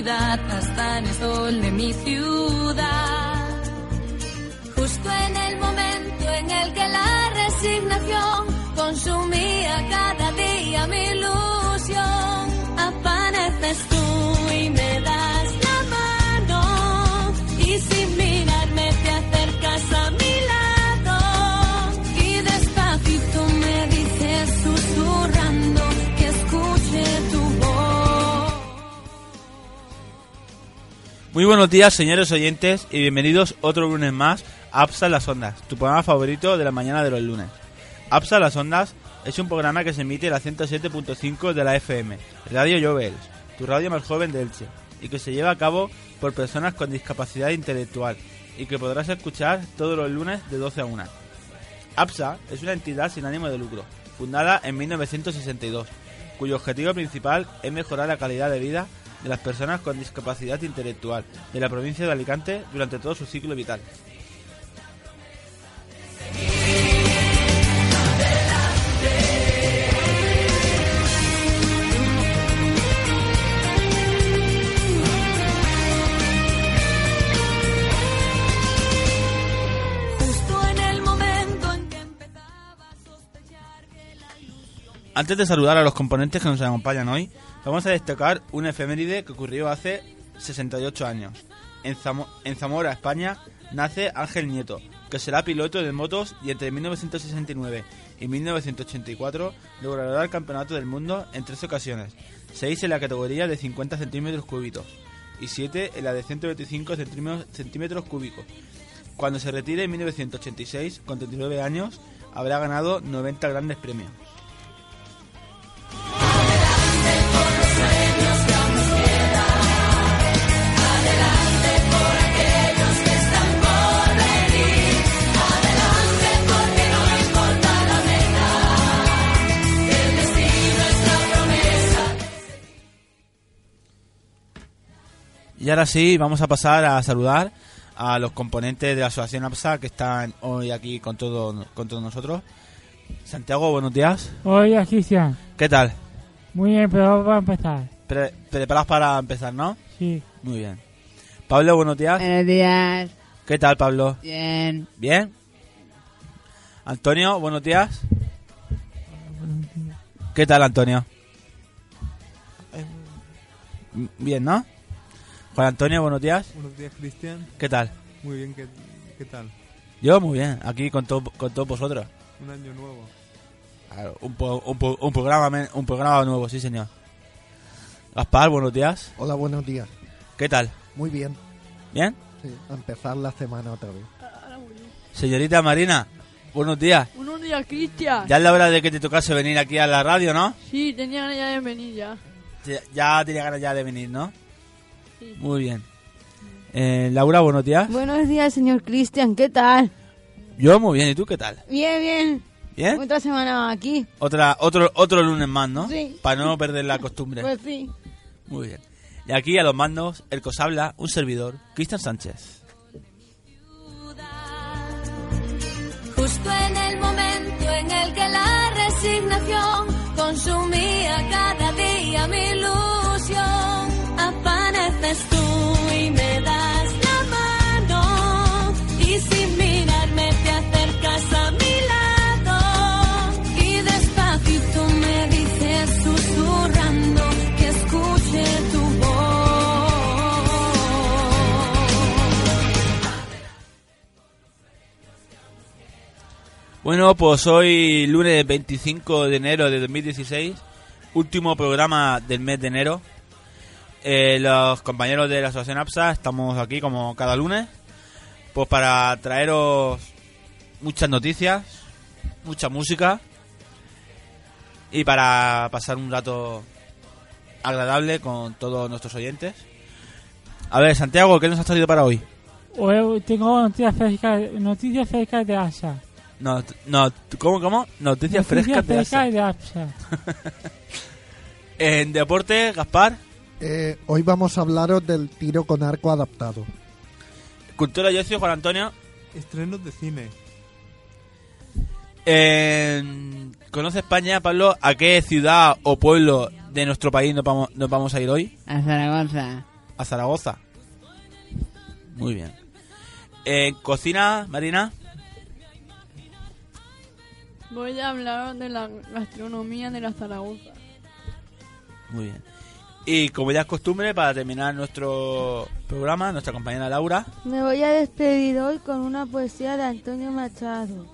oscuridad hasta el sol de mi ciudad. Justo en el momento en el que la resignación consumía cada día mi ilusión. Muy buenos días, señores oyentes, y bienvenidos otro lunes más a APSA las Ondas, tu programa favorito de la mañana de los lunes. APSA las Ondas es un programa que se emite en la 107.5 de la FM, Radio Jovels, tu radio más joven de Elche, y que se lleva a cabo por personas con discapacidad intelectual, y que podrás escuchar todos los lunes de 12 a 1. APSA es una entidad sin ánimo de lucro, fundada en 1962, cuyo objetivo principal es mejorar la calidad de vida de las personas con discapacidad intelectual de la provincia de Alicante durante todo su ciclo vital. Antes de saludar a los componentes que nos acompañan hoy, vamos a destacar una efeméride que ocurrió hace 68 años. En, Zamo- en Zamora, España, nace Ángel Nieto, que será piloto de motos y entre 1969 y 1984 logrará el campeonato del mundo en tres ocasiones, seis en la categoría de 50 centímetros cúbicos y siete en la de 125 centímetros- centímetros cúbicos. Cuando se retire en 1986, con 39 años, habrá ganado 90 grandes premios. Y ahora sí, vamos a pasar a saludar a los componentes de la Asociación APSA que están hoy aquí con, todo, con todos nosotros. Santiago, buenos días. Oye, Cristian. ¿Qué tal? Muy bien, pero vamos a empezar. Pre- ¿Preparados para empezar, no? Sí. Muy bien. Pablo, buenos días. Buenos días. ¿Qué tal, Pablo? Bien. ¿Bien? Antonio, buenos días. ¿Qué tal, Antonio? M- Bien, ¿no? Juan Antonio, buenos días. Buenos días, Cristian. ¿Qué tal? Muy bien, ¿qué, qué tal? Yo muy bien, aquí con, to- con todos vosotros. Un año nuevo. Claro, un, po- un, po- un programa un programa nuevo, sí señor. Gaspar, buenos días. Hola, buenos días. ¿Qué tal? Muy bien. ¿Bien? Sí, a empezar la semana otra vez. Señorita Marina, buenos días. Buenos días, Cristian. Ya es la hora de que te tocase venir aquí a la radio, ¿no? Sí, tenía ganas ya de venir ya. Ya- Ya tenía ganas ya de venir, ¿no? Sí. Muy bien. Eh, Laura, buenos días. Buenos días, señor Cristian. ¿Qué tal? Yo muy bien, ¿y tú qué tal? Bien, bien. ¿Bien? Otra semana aquí. Otra, otro, otro lunes más, ¿no? Sí. Para no perder la costumbre. Pues sí. Muy bien. Y aquí a los mandos, el que os habla, un servidor, Cristian Sánchez. Justo en el momento en el que la resignación consumía cada día mi ilusión, apareces tú y me das la mano y sin mirarme te acercas a mi lado y despacito me dices susurrando que escuche tu voz. Bueno, pues hoy lunes 25 de enero de 2016, último programa del mes de enero. Eh, los compañeros de la Asociación APSA estamos aquí como cada lunes Pues para traeros muchas noticias, mucha música y para pasar un rato agradable con todos nuestros oyentes. A ver, Santiago, ¿qué nos has traído para hoy? Hoy tengo noticias frescas, noticias frescas de ASA. No, no, ¿cómo, cómo? Noticias, frescas de frescas ASA. de ASA. En deporte, Gaspar, Eh, hoy vamos a hablaros del tiro con arco adaptado. cultura y ocio, Juan Antonio. Estrenos de cine. ¿Conoce España, Pablo? ¿A qué ciudad o pueblo de nuestro país nos vamos, nos vamos a ir hoy? A Zaragoza. A Zaragoza. Muy bien. En cocina, Marina. Voy a hablar de la gastronomía de la Zaragoza. Muy bien. Y como ya es costumbre, para terminar nuestro programa, nuestra compañera Laura. Me voy a despedir hoy con una poesía de Antonio Machado.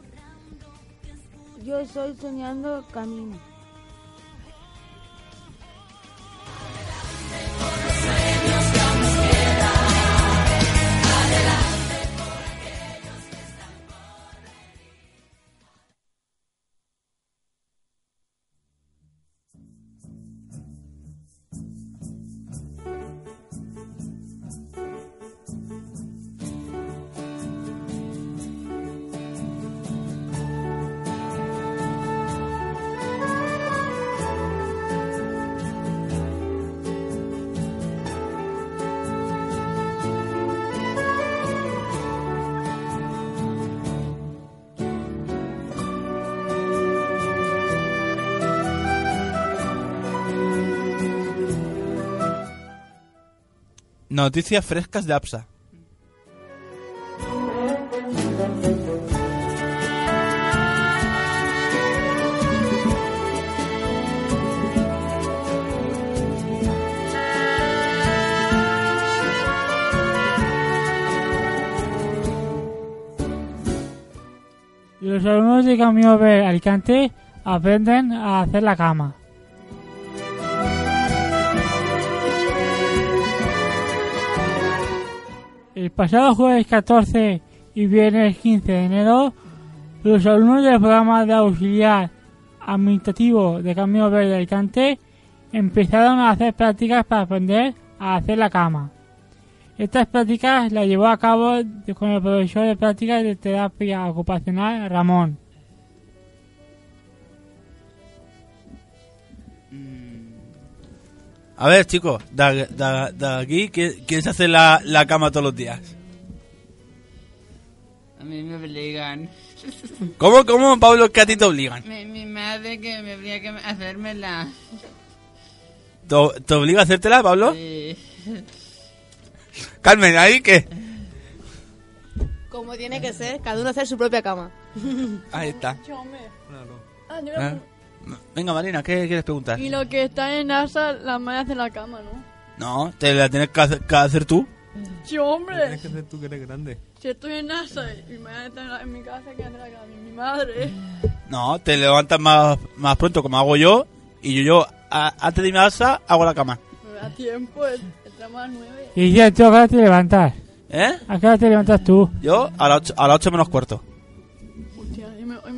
Yo soy soñando camino. Noticias frescas de APSA. Los alumnos de Camino de Alicante aprenden a hacer la cama. El pasado jueves 14 y viernes 15 de enero, los alumnos del programa de auxiliar administrativo de Camino Verde de Alicante empezaron a hacer prácticas para aprender a hacer la cama. Estas prácticas las llevó a cabo con el profesor de prácticas de terapia ocupacional Ramón. A ver, chicos, de, de- de aquí, ¿quién, quién se hace la, la cama todos los días? A mí me obligan. ¿Cómo, cómo, Pablo, que a ti te obligan? Mi, mi madre que me obliga que hacérmela. ¿Te, te obliga a hacértela, Pablo? Sí. Carmen, ¿ahí qué? Como tiene que ser, cada uno hacer su propia cama. Ahí está. Claro. Ah, yo ¿Eh? Venga, Marina, ¿qué quieres preguntar? Y lo que está en NASA, la madre hace la cama, ¿no? No, te la tienes que hacer, que hacer tú. Sí, Lo hombre. tienes que hacer tú que eres grande. Si estoy en NASA y mi madre está en, la- en mi casa, ¿quién hace la cama? Mi madre. No, te levantas más, más pronto como hago yo. Y yo, yo a- antes de mi casa, hago la cama. Me da tiempo, el- entramos a las nueve. Y dice, tú, ¿a qué hora te levantas? ¿Eh? ¿A qué hora te levantas tú? Yo a las 8, a las ocho menos cuarto.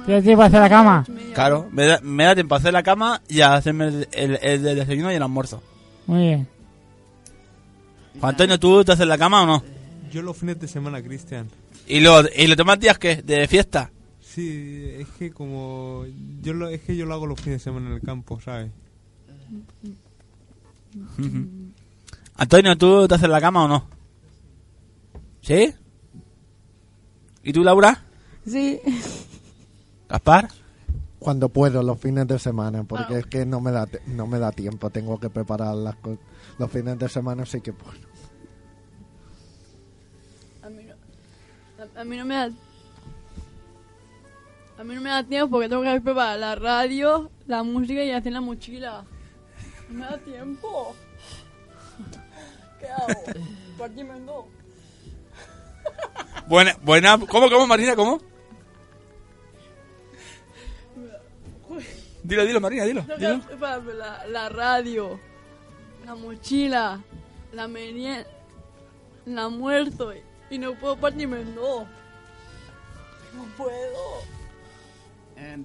Hostia, y me- hoy me- ¿Te da tiempo a hacer la cama? Claro, me da, me da tiempo a hacer la cama y a hacerme el, el, el desayuno y el almuerzo. Muy bien. Juan Antonio, ¿tú te haces la cama o no? Yo los fines de semana, Cristian. ¿Y, lo, y los demás días qué? ¿De fiesta? Sí, es que como... Yo lo, es que yo lo hago los fines de semana en el campo, ¿sabes? Antonio, ¿tú te haces la cama o no? ¿Sí? ¿Y tú, Laura? Sí. ¿Gaspar? Cuando puedo, los fines de semana, porque Ah. es que no me da te- no me da tiempo, tengo que preparar las cosas. Los fines de semana sí que puedo. A mí no, a, a mí no me da... A mí no me da tiempo porque tengo que preparar la radio, la música y hacer la mochila. No me da tiempo. ¿Qué hago? Partirme en dos. Buena, buena. ¿Cómo, cómo, Marina? ¿Cómo? Dilo, dilo, Marina, dilo. Dilo. la, la radio, la mochila, la merienda, el almuerzo y, Y no puedo partirme en dos. No puedo. Eh.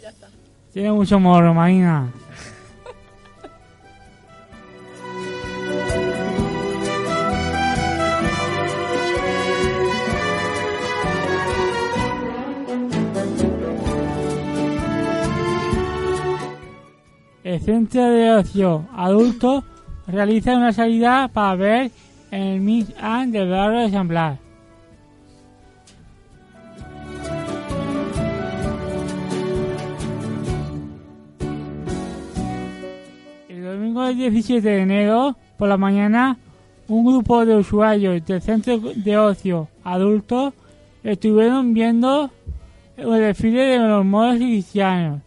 Ya está. Tiene mucho morro, Marina. El Centro de Ocio Adulto realiza una salida para ver el Miss Anne del barrio de San Blas. El domingo del 17 de enero, por la mañana, un grupo de usuarios del centro de ocio adulto estuvieron viendo el desfile de los modos cristianos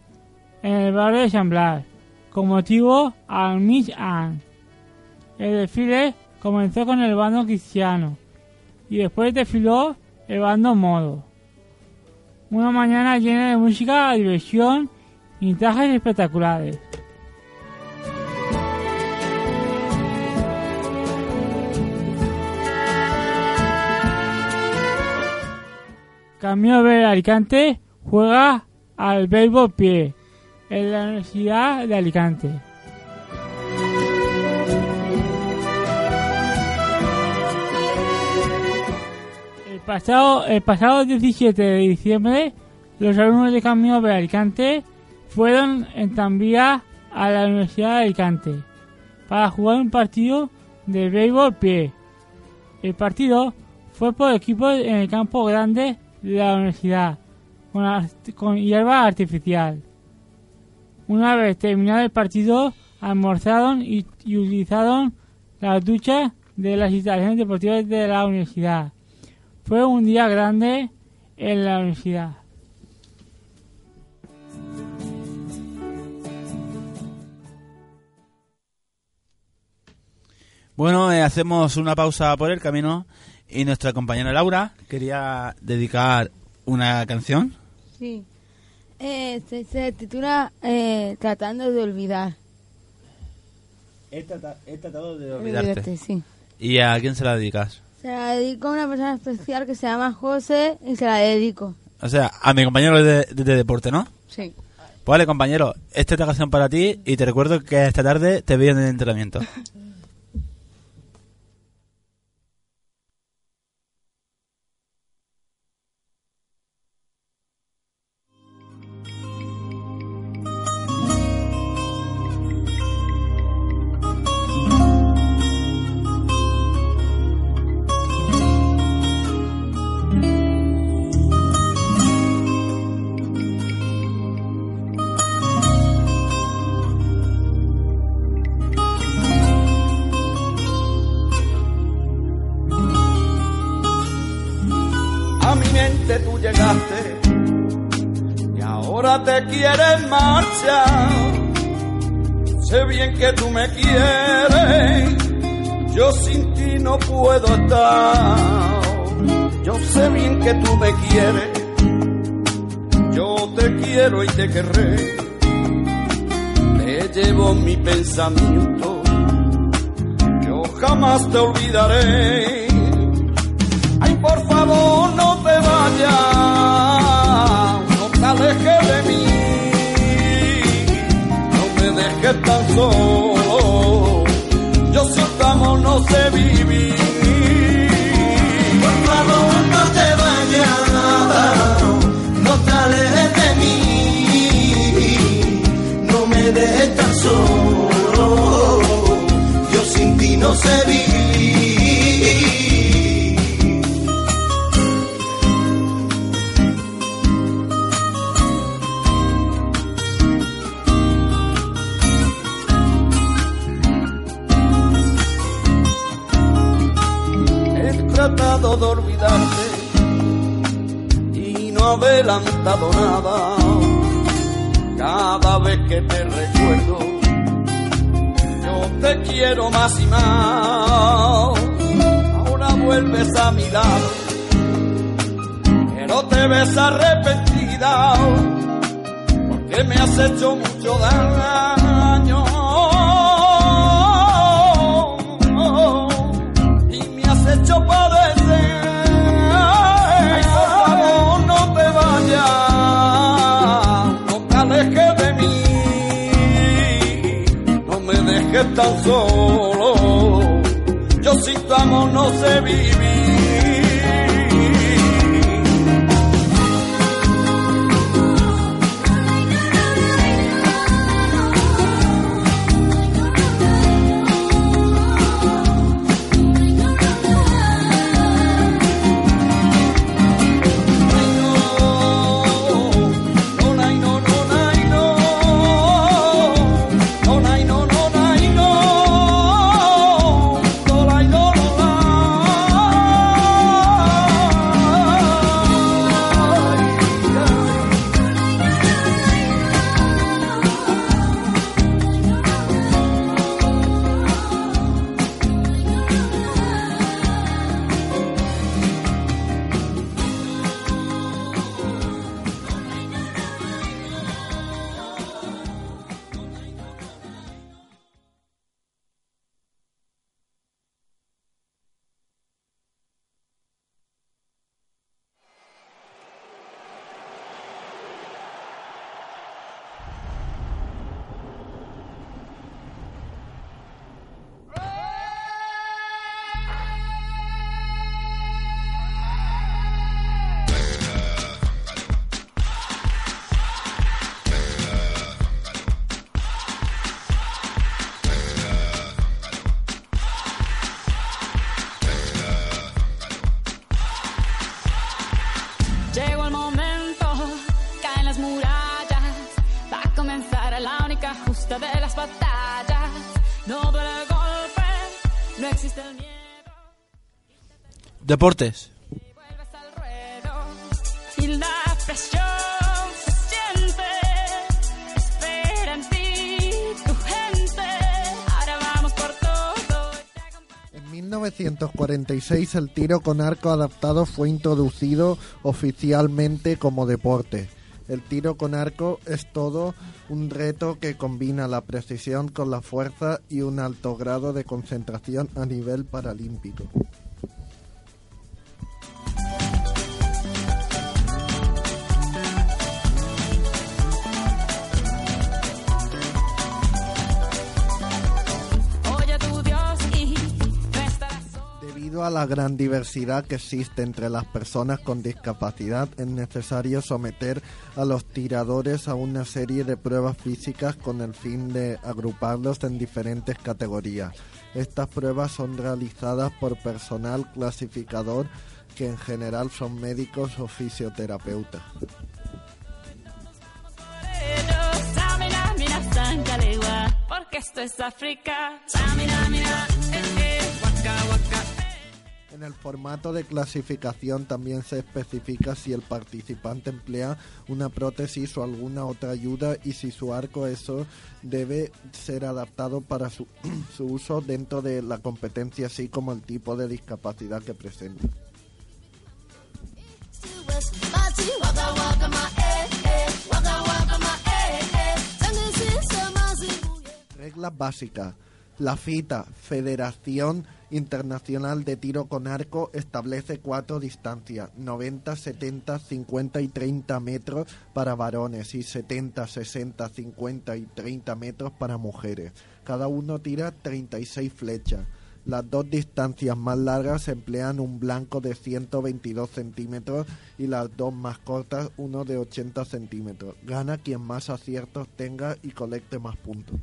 en el barrio de San Blas, con motivo al Miss Anne. El desfile comenzó con el bando cristiano y después desfiló el bando modo. Una mañana llena de música, diversión y trajes espectaculares. Camilo de Alicante juega al béisbol pie en la Universidad de Alicante. El pasado, el pasado 17 de diciembre, los alumnos de Camino de Alicante fueron en tranvía a la Universidad de Alicante para jugar un partido de béisbol pie. El partido fue por equipos en el campo grande de la universidad, con, con hierba artificial. Una vez terminado el partido, almorzaron y, y utilizaron las duchas de las instalaciones deportivas de la universidad. Fue un día grande en la universidad. Bueno, eh, hacemos una pausa por el camino y nuestra compañera Laura quería dedicar una canción. Sí. Eh, se, se titula eh, Tratando de olvidar. He, tratado de Olvidarte, sí. ¿Y a quién se la dedicas? Se la dedico a una persona especial que se llama José y se la dedico. O sea, a mi compañero de, de- de deporte, ¿no? Sí. Pues vale, compañero, esta es la canción para ti y te recuerdo que esta tarde te veo en el entrenamiento. quieres marchar. Sé bien que tú me quieres, yo sin ti no puedo estar. Yo sé bien que tú me quieres, yo te quiero y te querré. Te llevo mi pensamiento, yo jamás te olvidaré. Ay, por favor, no te vayas, solo, yo sin tu amor no sé vivir. Por favor, no te vayas, no te alejes de mí, no me dejes tan solo, yo sin ti no sé vivir. Tratado de olvidarte y no adelantado nada. Cada vez que te recuerdo, yo te quiero más y más. Ahora vuelves a mi lado, pero te ves arrepentida porque me has hecho mucho daño. Solo. Yo sin tu amor no sé vivir. Todo. En 1946 el tiro con arco adaptado fue introducido oficialmente como deporte. El tiro con arco es todo un reto que combina la precisión con la fuerza y un alto grado de concentración a nivel paralímpico. Debido a la gran diversidad que existe entre las personas con discapacidad, es necesario someter a los tiradores a una serie de pruebas físicas con el fin de agruparlos en diferentes categorías. Estas pruebas son realizadas por personal clasificador que en general son médicos o fisioterapeutas. porque esto es África. En el formato de clasificación también se especifica si el participante emplea una prótesis o alguna otra ayuda y si su arco eso debe ser adaptado para su, su uso dentro de la competencia así como el tipo de discapacidad que presenta. Reglas básicas. La FITA, Federación Internacional de Tiro con Arco, establece cuatro distancias, 90, 70, 50 y 30 metros para varones y 70, 60, 50 y 30 metros para mujeres. Cada uno tira 36 flechas. Las dos distancias más largas emplean un blanco de 122 centímetros y las dos más cortas uno de 80 centímetros. Gana quien más aciertos tenga y colecte más puntos.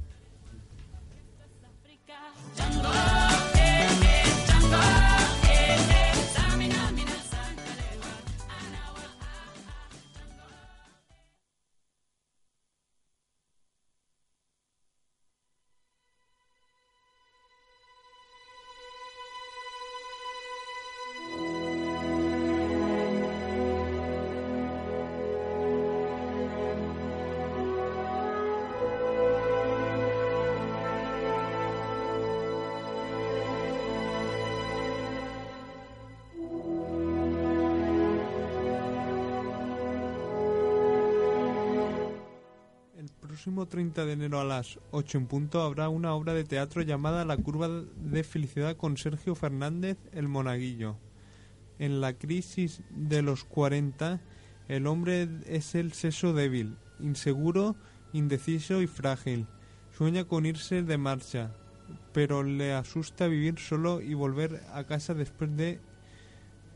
Próximo 30 de enero a las 8 en punto habrá una obra de teatro llamada La curva de felicidad con Sergio Fernández el Monaguillo. En la crisis de los 40, el hombre es el sexo débil, inseguro, indeciso y frágil. Sueña con irse de marcha, pero le asusta vivir solo y volver a casa después de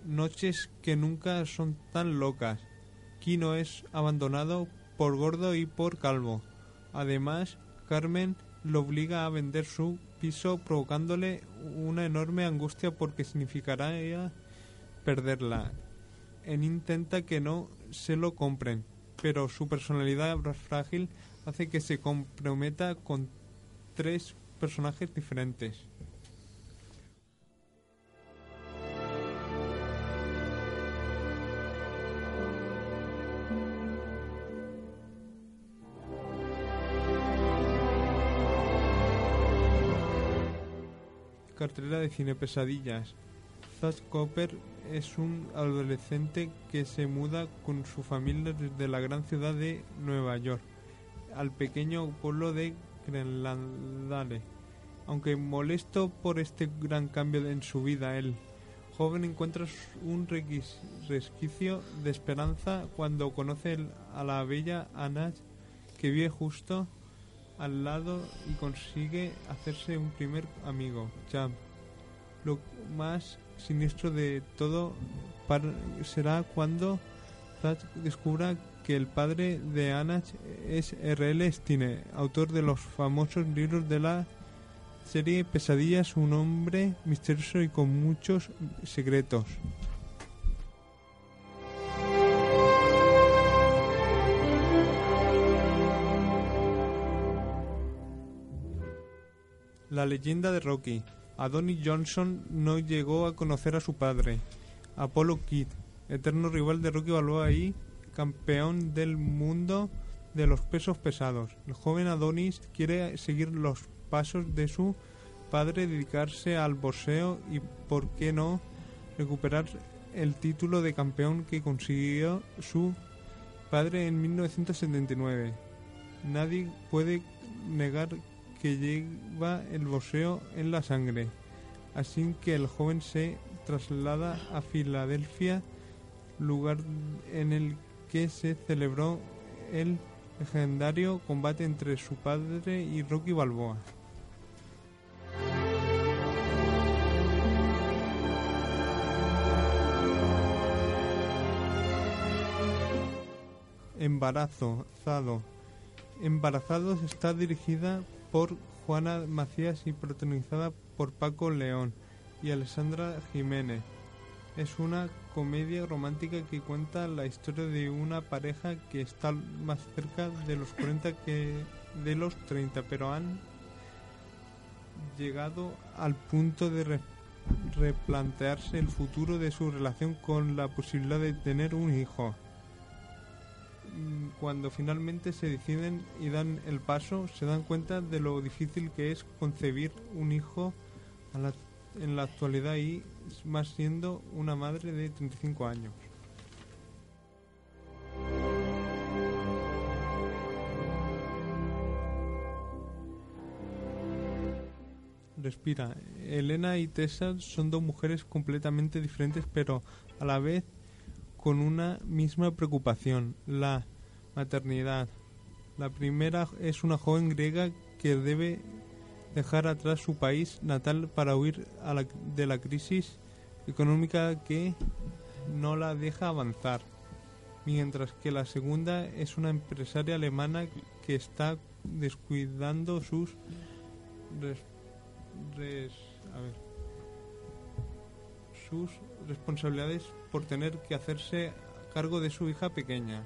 noches que nunca son tan locas. Kino es abandonado por gordo y por calvo. Además, Carmen lo obliga a vender su piso provocándole una enorme angustia porque significaría perderla. En intenta que no se lo compren, pero su personalidad frágil hace que se comprometa con tres personajes diferentes. Cartelera de cine Pesadillas. Zach Copper es un adolescente que se muda con su familia desde la gran ciudad de Nueva York al pequeño pueblo de Grenlandale. Aunque molesto por este gran cambio en su vida, el joven encuentra un resquicio de esperanza cuando conoce a la bella Anna que vive justo al lado y consigue hacerse un primer amigo, Champ. Lo más siniestro de todo será cuando Zach descubra que el padre de Anach es R.L. Stine, autor de los famosos libros de la serie Pesadillas, un hombre misterioso y con muchos secretos. La leyenda de Rocky. Adonis Johnson no llegó a conocer a su padre, Apollo Kidd, eterno rival de Rocky Balboa y campeón del mundo de los pesos pesados. El joven Adonis quiere seguir los pasos de su padre, dedicarse al boxeo y, por qué no, recuperar el título de campeón que consiguió su padre en 1979. Nadie puede negar que lleva el boxeo en la sangre. Así que el joven se traslada a Filadelfia, lugar en el que se celebró el legendario combate entre su padre y Rocky Balboa. Embarazo, Zado. Embarazados está dirigida por Juana Macías y protagonizada por Paco León y Alessandra Jiménez. Es una comedia romántica que cuenta la historia de una pareja que está más cerca de los 40 que de los 30, pero han llegado al punto de re- replantearse el futuro de su relación con la posibilidad de tener un hijo. Mm, Cuando finalmente se deciden y dan el paso, se dan cuenta de lo difícil que es concebir un hijo en la actualidad y más siendo una madre de 35 años. Respira. Elena y Tessa son dos mujeres completamente diferentes, pero a la vez con una misma preocupación, la maternidad. La primera es una joven griega que debe dejar atrás su país natal para huir a la- de la crisis económica que no la deja avanzar, mientras que la segunda es una empresaria alemana que está descuidando sus res- a ver, sus responsabilidades por tener que hacerse cargo de su hija pequeña.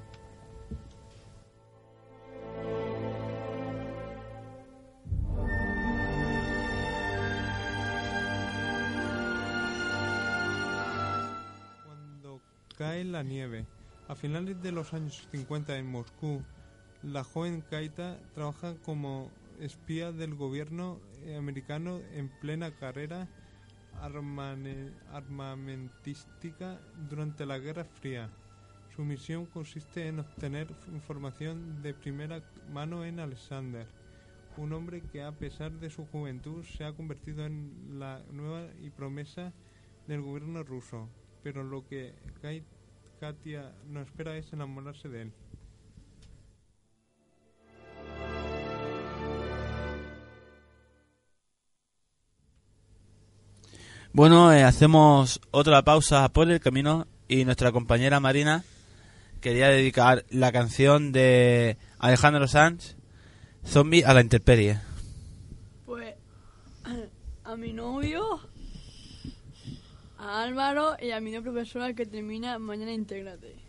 Cuando cae la nieve. A finales de los años 50 en Moscú, la joven Kaita trabaja como espía del gobierno americano en plena carrera armamentística durante la Guerra Fría. Su misión consiste en obtener información de primera mano en Alexander, un hombre que a pesar de su juventud se ha convertido en la nueva y promesa del gobierno ruso, pero lo que Katia no espera es enamorarse de él. Bueno, eh, hacemos otra pausa por el camino y nuestra compañera Marina quería dedicar la canción de Alejandro Sanz, Zombie a la intemperie. Pues a mi novio, a Álvaro y a mi nueva profesora que termina mañana Intégrate.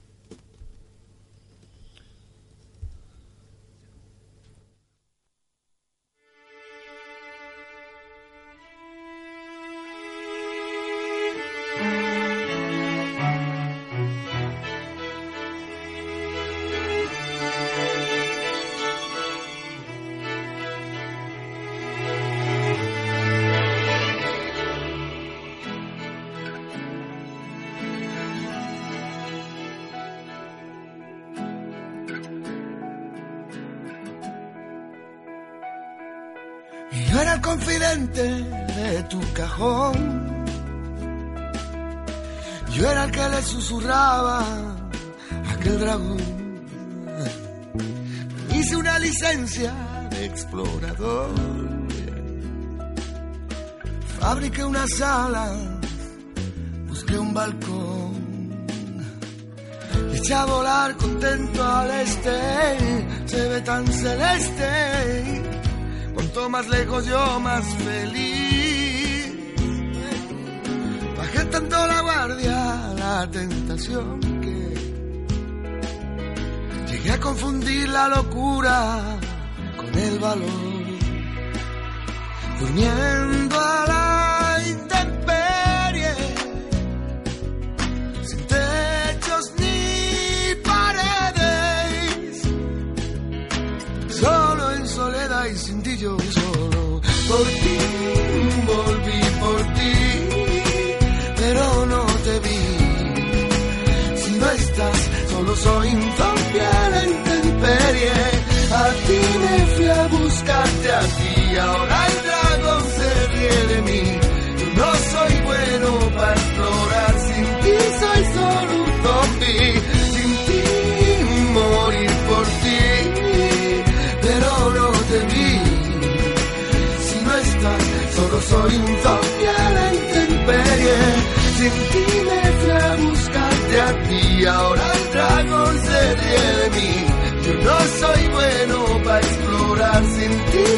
De tu cajón. Yo era el que le susurraba a aquel dragón. Hice una licencia de explorador. Fabriqué una sala, busqué un balcón. Eché a volar contento al este, se ve tan celeste. Cuanto más lejos yo más feliz. Bajé tanto la guardia, la tentación que llegué a confundir la locura con el valor. Durmiendo a la Por ti volví por ti, pero no te vi. Si no estás, solo soy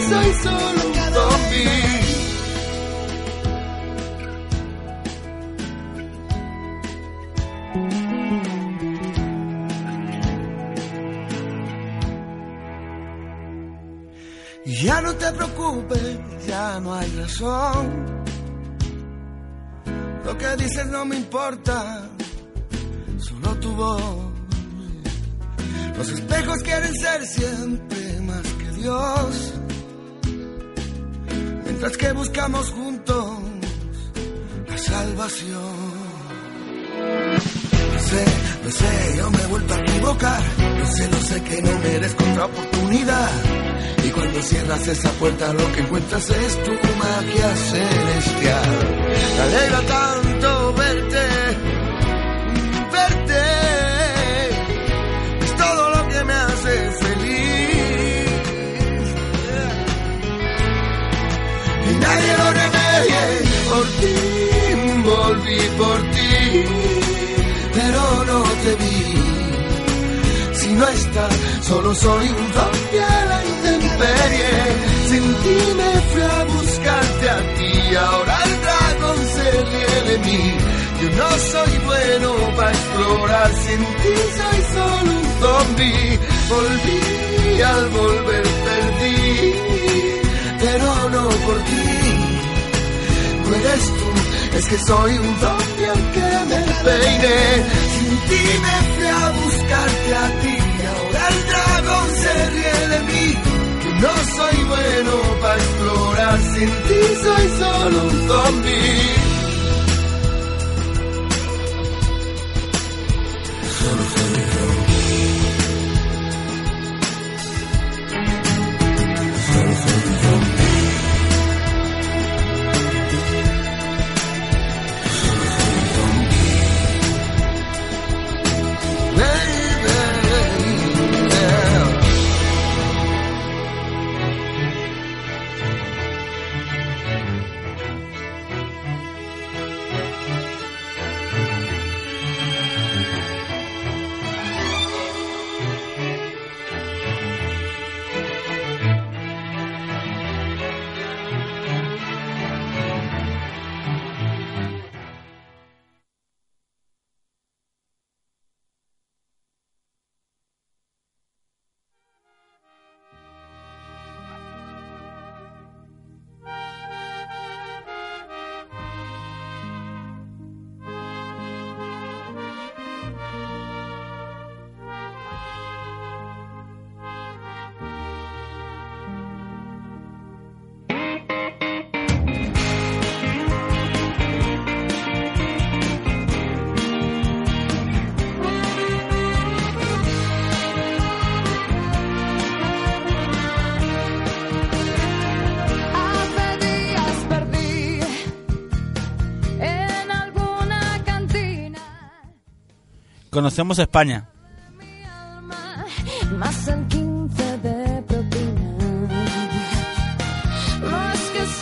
soy solo un zombie. Ya no te preocupes, ya no hay razón. Lo que dices no me importa, solo tu voz. Los espejos quieren ser siempre más que Dios. Mientras que buscamos juntos la salvación. Lo sé, lo sé, yo me he vuelto a equivocar. Lo sé, lo sé que no merezco otra oportunidad. Y cuando cierras esa puerta lo que encuentras es tu magia celestial. Me alegra tanto verte. Nadie lo remedie. Por ti volví por ti, pero no te vi. Si no estás, solo soy un zombie a la intemperie. Sin ti me fui a buscarte a ti, ahora el dragón se ríe de mí. Yo no soy bueno para explorar, sin ti soy solo un zombie. Volví al volver perdí, pero no por ti. No eres tú, es que soy un zombie aunque me peine. Sin ti me fui a buscarte a ti, ahora el dragón se ríe de mí. No soy bueno para explorar, sin ti soy solo un zombie. Zombie. Solo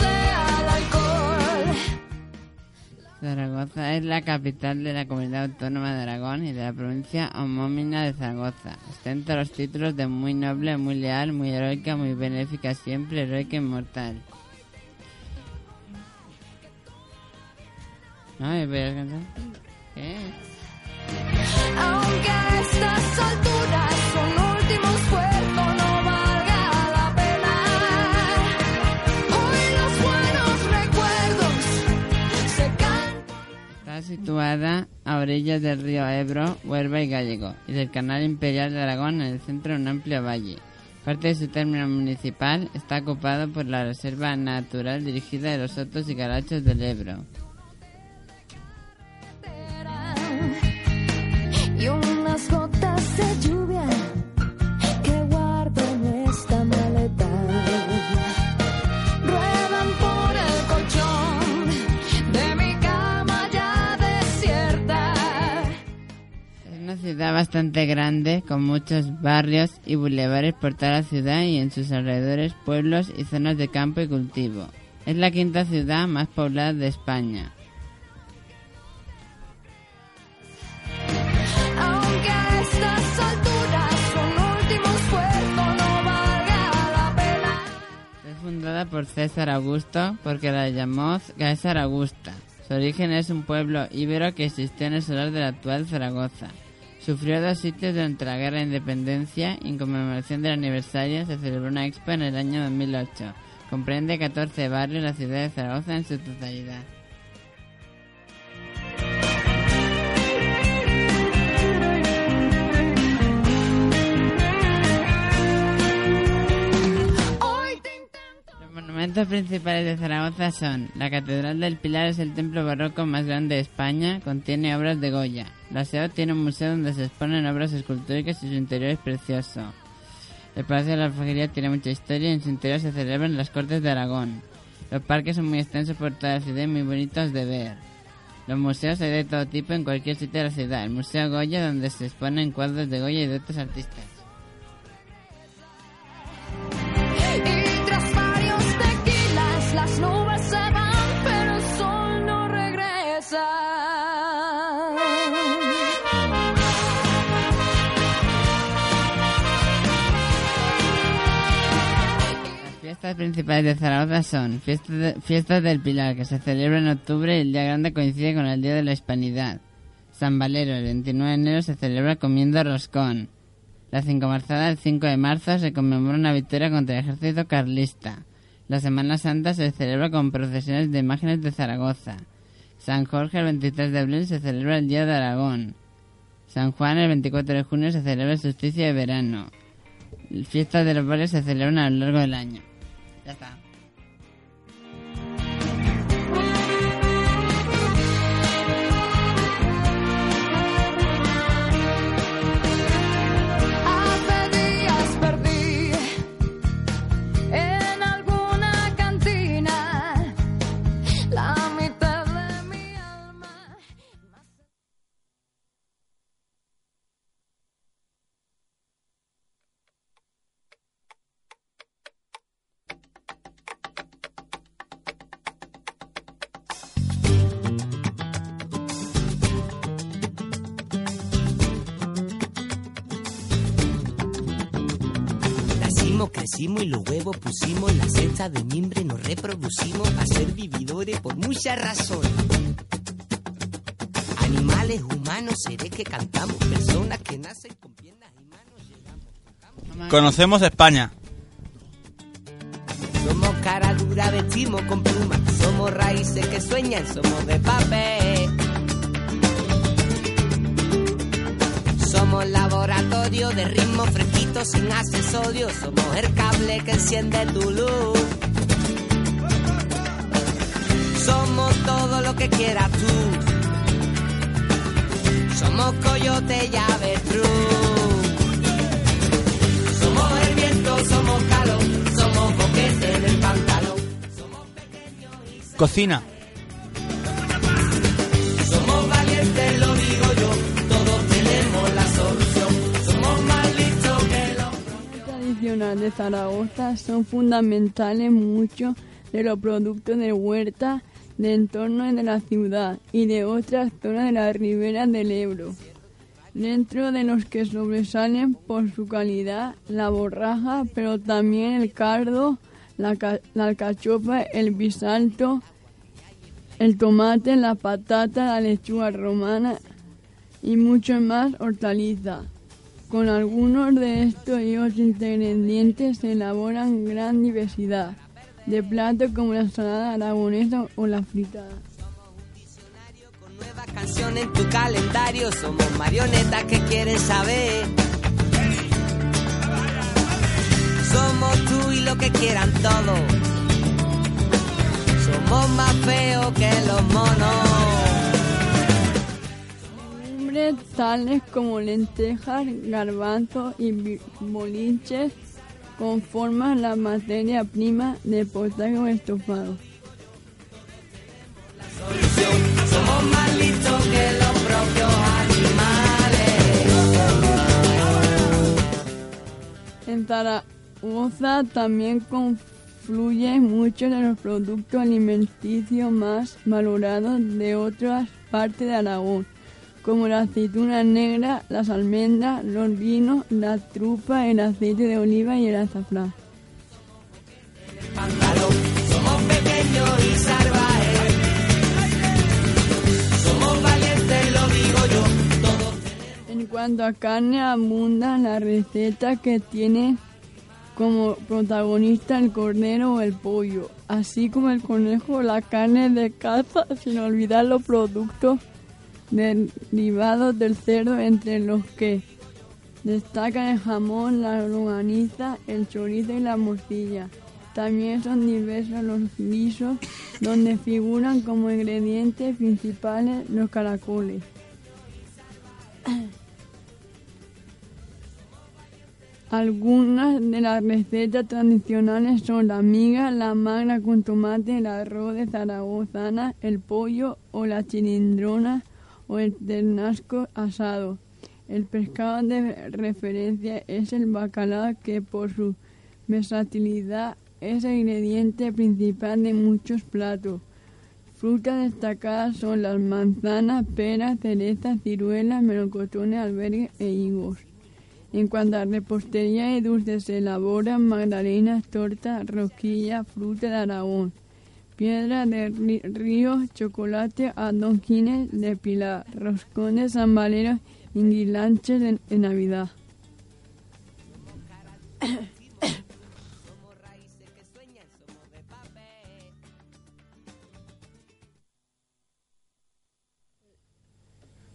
el alcohol. Zaragoza es la capital de la comunidad autónoma de Aragón y de la provincia homónima de Zaragoza. Ostenta los títulos de muy noble, muy leal, muy heroica, muy benéfica siempre, heroica e inmortal. ¿No? ¿Qué? Situada a orillas del río Ebro, Huelva y Gallego y del canal imperial de Aragón en el centro de un amplio valle. Parte de su término municipal está ocupado por la Reserva Natural dirigida de los Sotos y Carachos del Ebro. Ciudad bastante grande, con muchos barrios y bulevares por toda la ciudad y en sus alrededores pueblos y zonas de campo y cultivo. Es la quinta ciudad más poblada de España. Por César Augusto porque la llamó César Augusta. Su origen es un pueblo íbero que existió en el solar de la actual Zaragoza. Sufrió dos sitios durante la Guerra de Independencia y en conmemoración del aniversario se celebró una expo en el año 2008. Comprende 14 barrios de la ciudad de Zaragoza en su totalidad. Monumentos principales de Zaragoza son la Catedral del Pilar es el templo barroco más grande de España, contiene obras de Goya. La SEO tiene un museo donde se exponen obras escultóricas y su interior es precioso. El Palacio de la Alfajería tiene mucha historia y en su interior se celebran las Cortes de Aragón. Los parques son muy extensos por toda la ciudad y muy bonitos de ver. Los museos hay de todo tipo en cualquier sitio de la ciudad. El Museo Goya donde se exponen cuadros de Goya y de otros artistas. Principales de Zaragoza son fiestas, de- fiestas del Pilar, que se celebra en octubre y el Día Grande coincide con el Día de la Hispanidad. San Valero, el 29 de enero, se celebra comiendo roscón. La cinco marzada, el 5 de marzo, se conmemora una victoria contra el ejército carlista. La Semana Santa se celebra con procesiones de imágenes de Zaragoza. San Jorge, el 23 de abril, se celebra el Día de Aragón. San Juan, el 24 de junio, se celebra el solsticio de verano. Fiestas de los barrios se celebran a lo largo del año. Ya está. Y los huevos pusimos en la cesta de mimbre, nos reproducimos a ser vividores por muchas razones. Animales, humanos, seres que cantamos, personas que nacen con piernas y manos. Conocemos España. Somos cara dura, vestimos con plumas, somos raíces que sueñan, somos de papel. Somos laboratorio de ritmos fresquitos sin accesorios, somos el cable que enciende tu luz. Somos todo lo que quieras tú. Somos coyote y avestruz. Somos el viento, somos calor, somos boquete del pantalón. Cocina. Somos lo digo de Zaragoza son fundamentales muchos de los productos de huerta de entorno de la ciudad y de otras zonas de la ribera del Ebro, dentro de los que sobresalen por su calidad la borraja, pero también el cardo, la, la alcachofa, el bisalto, el tomate, la patata, la lechuga romana y mucho más hortaliza. Con algunos de estos ingredientes se elaboran gran diversidad de platos como la ensalada aragonesa o la fritada. Nueva canción en tu calendario, somos marionetas que quieren saber. Somos tú y lo que quieran todos. Somos más feos que los monos. Tales como lentejas, garbanzos y bolinches conforman la materia prima de potaje o estofado. Somos más listos que los propios animales. En Zaragoza también confluyen muchos de los productos alimenticios más valorados de otras partes de Aragón, como la aceituna negra, las almendras, los vinos, la trufa, el aceite de oliva y el azafrán. En cuanto a carne, abundan las recetas que tienen como protagonista el cordero o el pollo, así como el conejo la carne de caza, sin olvidar los productos derivados del cerdo, entre los que destacan el jamón, la longaniza, el chorizo y la morcilla. También son diversos los guisos, donde figuran como ingredientes principales los caracoles. Algunas de las recetas tradicionales son la miga, la magra con tomate, el arroz de zaragozana, el pollo o la chilindrona o el ternasco asado. El pescado de referencia es el bacalao que por su versatilidad es el ingrediente principal de muchos platos. Frutas destacadas son las manzanas, peras, cerezas, ciruelas, melocotones, albergues e higos. En cuanto a repostería y dulces, se elaboran magdalenas, tortas, rosquillas, fruta de Aragón, piedra de río, chocolate, adonquines de Pilar, roscones, zambaleros y guirlanches de, de Navidad.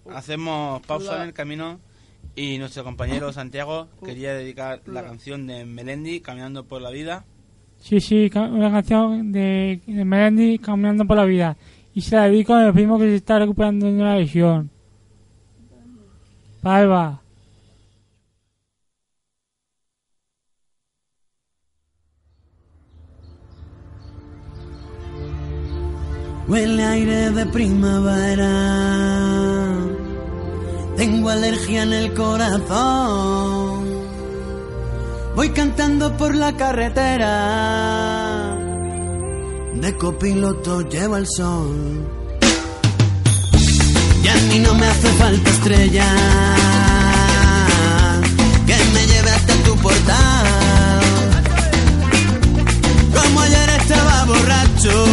Hacemos pausa en el camino y nuestro compañero Santiago quería dedicar la canción de Melendi, Caminando por la Vida. Sí, sí, una canción de, de Melendi caminando por la vida. Y se la dedico a mi primo que se está recuperando de una lesión. Palva. Huele aire de primavera. Tengo alergia en el corazón. Voy cantando por la carretera. De copiloto lleva el sol. Y a mí no me hace falta estrella. Que me lleve hasta tu portal. Como ayer estaba borracho.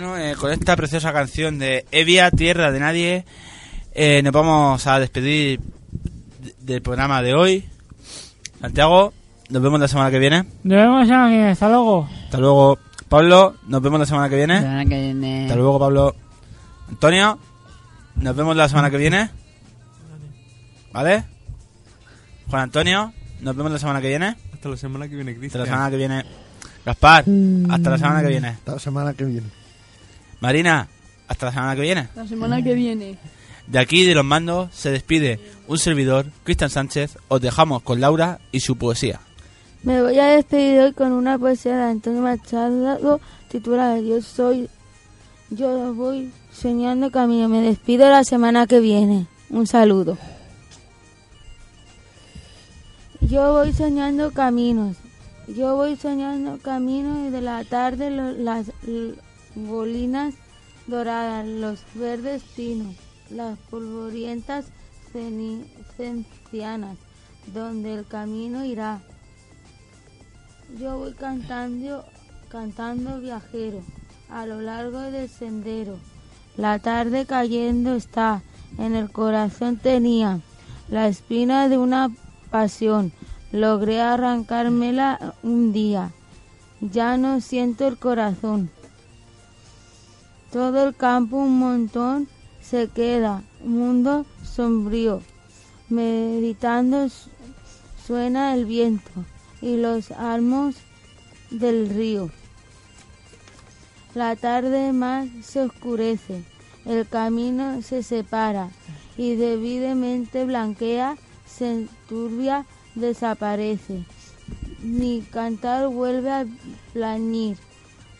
Bueno, eh, con esta preciosa canción de Evia, Tierra de Nadie, eh, nos vamos a despedir de- del programa de hoy. Santiago, nos vemos la semana que viene. Nos vemos la semana que viene. Hasta luego. Hasta luego. Pablo, nos vemos la semana que viene. La semana que viene. Hasta luego, Pablo. Antonio, nos vemos la semana que viene. ¿Vale? Juan Antonio, nos vemos la semana que viene. Hasta la semana que viene, Hasta Cristian. la semana que viene. Gaspar, hasta la semana que viene. Hasta la semana que viene. Marina, hasta la semana que viene. La semana que viene. De aquí, de los mandos, se despide un servidor, Cristian Sánchez. Os dejamos con Laura y su poesía. Me voy a despedir hoy con una poesía de Antonio Machado titulada Yo soy, yo voy soñando camino. Me despido la semana que viene. Un saludo. Yo voy soñando caminos. Yo voy soñando caminos y de la tarde las bolinas doradas, los verdes pinos, las polvorientas cencianas, donde el camino irá. Yo voy cantando, cantando viajero a lo largo del sendero. La tarde cayendo está, en el corazón tenía la espina de una pasión. Logré arrancármela un día. Ya no siento el corazón. Todo el campo un montón se queda, mundo sombrío. Meditando su- suena el viento y los almos del río. La tarde más se oscurece, el camino se separa y debidamente blanquea, se enturbia, desaparece. Mi cantar vuelve a plañir,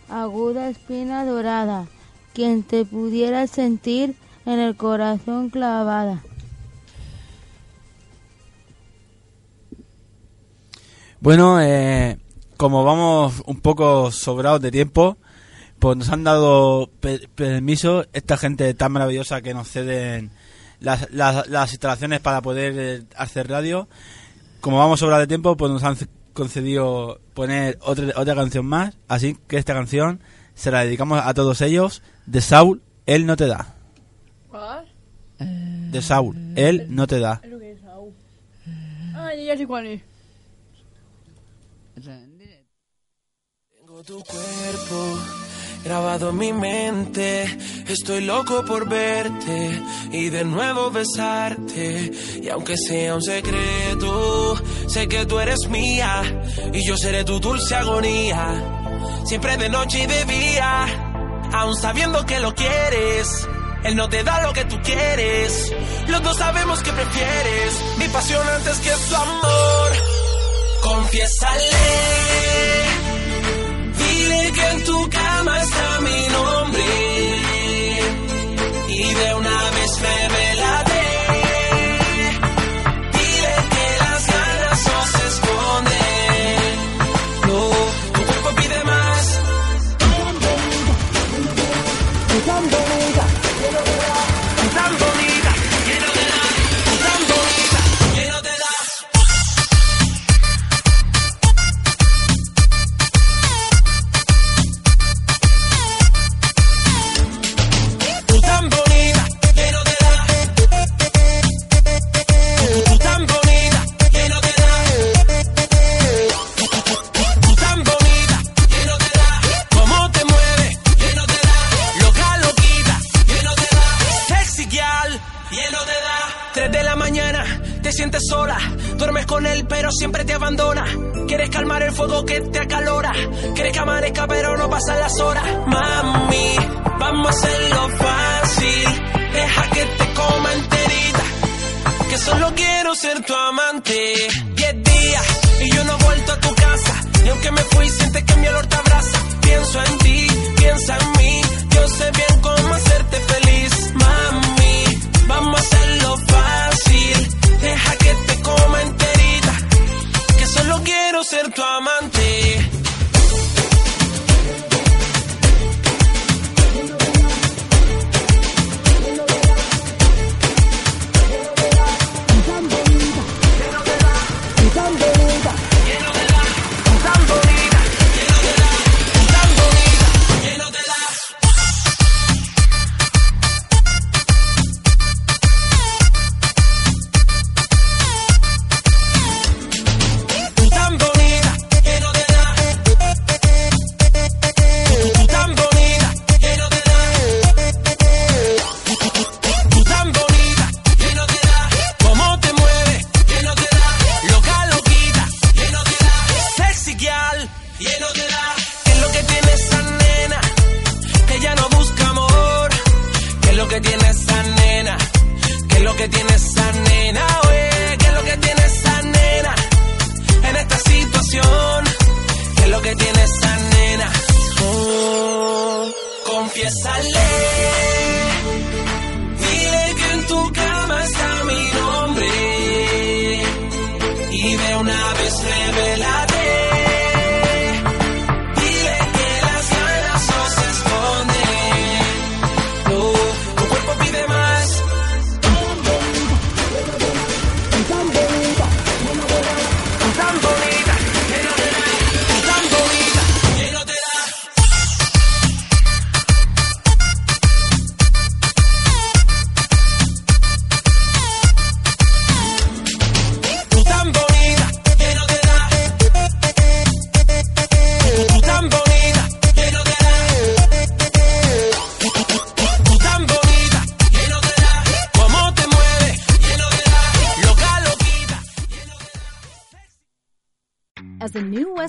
aguda espina dorada, quien te pudiera sentir en el corazón clavada. Bueno, eh, como vamos un poco sobrados de tiempo, pues nos han dado pe- permiso esta gente tan maravillosa que nos ceden las, las, las instalaciones para poder eh, hacer radio. Como vamos sobrados de tiempo, pues nos han concedido poner otra, otra canción más. Así que esta canción se la dedicamos a todos ellos. De Saul, Él no te da. ¿Cuál? De Saul, Él no te da. Lo que es Saúl. Ah, ya sé cuál es. Tengo tu cuerpo grabado en mi mente. Estoy loco por verte y de nuevo besarte. Y aunque sea un secreto, sé que tú eres mía y yo seré tu dulce agonía. Siempre de noche y de día, aún sabiendo que lo quieres. Él no te da lo que tú quieres. Los dos sabemos que prefieres mi pasión antes que su amor. Confiésale. Dile que en tu cama está mi nombre y de una vez revélate. Pero siempre te abandona. Quieres calmar el fuego que te acalora. Quieres que amanezca, pero no pasan las horas. Mami, vamos a hacerlo fácil. Deja que te coma enterita. Que solo quiero ser tu amante. Diez días y yo no he vuelto a tu casa. Y aunque me fui, sientes que mi olor te abraza. Pienso en ti, piensa en mí. Yo sé bien cómo hacerte feliz, solo quiero ser tu amante. Nena? ¿Qué es lo que tiene esa nena? Oye, ¿qué es lo que tiene esa nena? En esta situación, ¿qué es lo que tiene esa nena? Oh, confiésale. Dile que en tu cama está mi nombre. Y de una vez revelate.